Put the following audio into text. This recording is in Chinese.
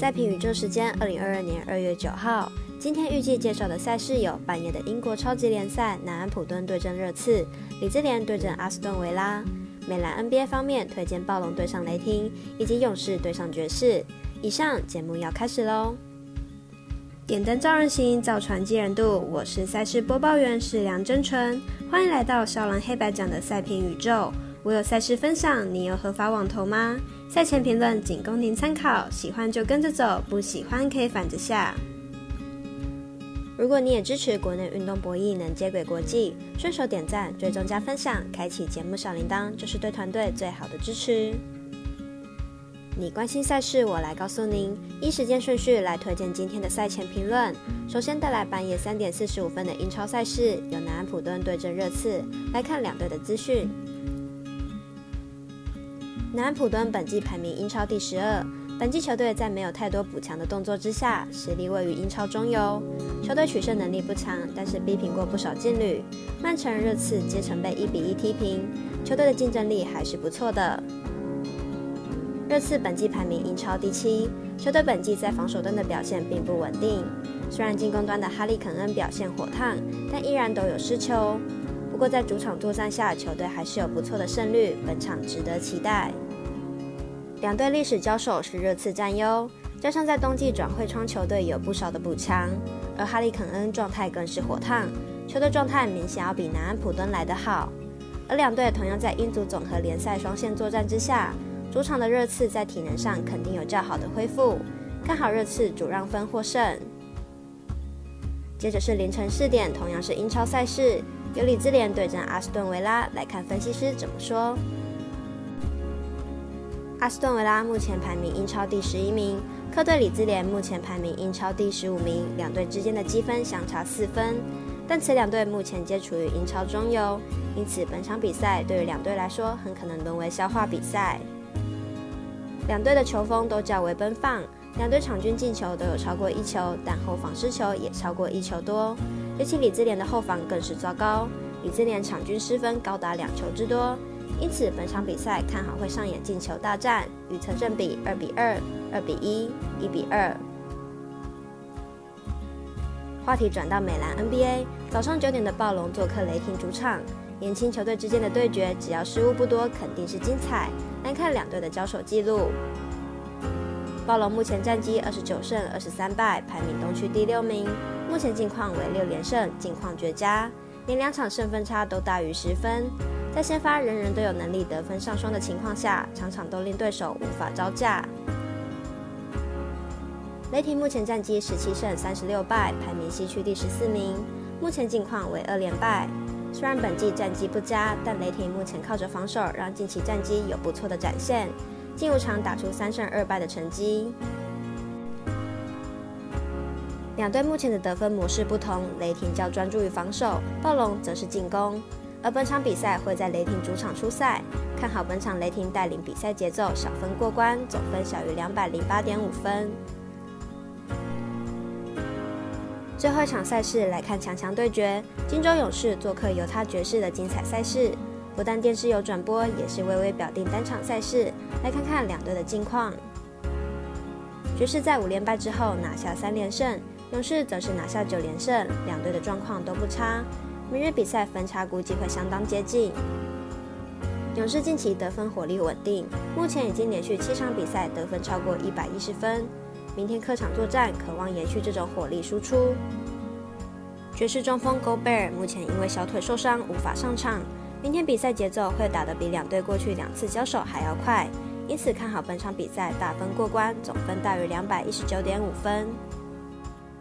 赛评宇宙时间，二零二二年二月九号。今天预计介绍的赛事有半夜的英国超级联赛，南安普敦对阵热刺，李智联对阵阿斯顿维拉。美兰 NBA 方面推荐暴龙对上雷霆，以及勇士对上爵士。以上节目要开始喽。点灯照人行，造船济人度。我是赛事播报员是梁真纯，欢迎来到少狼黑白奖的赛评宇宙。我有赛事分享，你有合法网投吗？赛前评论仅供您参考，喜欢就跟着走，不喜欢可以反着下。如果你也支持国内运动博弈能接轨国际，顺手点赞、追踪加分享，开启节目小铃铛，就是对团队最好的支持。你关心赛事，我来告诉您。依时间顺序来推荐今天的赛前评论。首先带来半夜三点四十五分的英超赛事，由南安普敦对阵热刺。来看两队的资讯。南安普敦本季排名英超第十二，本季球队在没有太多补强的动作之下，实力位于英超中游。球队取胜能力不强，但是逼平过不少劲旅。曼城、热刺皆曾被一比一踢平，球队的竞争力还是不错的。热刺本季排名英超第七，球队本季在防守端的表现并不稳定。虽然进攻端的哈利肯恩表现火烫，但依然都有失球。不过在主场作战下，球队还是有不错的胜率，本场值得期待。两队历史交手是热刺占优，加上在冬季转会窗球队有不少的补强，而哈利肯恩状态更是火烫，球队状态明显要比南安普敦来得好。而两队同样在英足总和联赛双线作战之下，主场的热刺在体能上肯定有较好的恢复，看好热刺主让分获胜。接着是凌晨四点，同样是英超赛事。由李兹联对阵阿斯顿维拉，来看分析师怎么说。阿斯顿维拉目前排名英超第十一名，客队李兹联目前排名英超第十五名，两队之间的积分相差四分。但此两队目前皆处于英超中游，因此本场比赛对于两队来说很可能沦为消化比赛。两队的球风都较为奔放，两队场均进球都有超过一球，但后防失球也超过一球多。尤其李智联的后防更是糟糕，李智联场均失分高达两球之多，因此本场比赛看好会上演进球大战，预测正比二比二、二比一、一比二。话题转到美兰 NBA，早上九点的暴龙做客雷霆主场，年轻球队之间的对决，只要失误不多，肯定是精彩。来看两队的交手记录，暴龙目前战绩二十九胜二十三败，排名东区第六名。目前近况为六连胜，近况绝佳，连两场胜分差都大于十分。在先发人人都有能力得分上双的情况下，场场都令对手无法招架。雷霆目前战绩十七胜三十六败，排名西区第十四名，目前近况为二连败。虽然本季战绩不佳，但雷霆目前靠着防守让近期战绩有不错的展现，近五场打出三胜二败的成绩。两队目前的得分模式不同，雷霆较专注于防守，暴龙则是进攻。而本场比赛会在雷霆主场出赛，看好本场雷霆带领比赛节奏，小分过关，总分小于两百零八点五分。最后一场赛事来看强强对决，金州勇士做客犹他爵士的精彩赛事，不但电视有转播，也是微微表定单场赛事。来看看两队的近况，爵士在五连败之后拿下三连胜。勇士则是拿下九连胜，两队的状况都不差。明日比赛分差估计会相当接近。勇士近期得分火力稳定，目前已经连续七场比赛得分超过一百一十分。明天客场作战，渴望延续这种火力输出。爵士中锋 Gobert 目前因为小腿受伤无法上场，明天比赛节奏会打得比两队过去两次交手还要快，因此看好本场比赛大分过关，总分大于两百一十九点五分。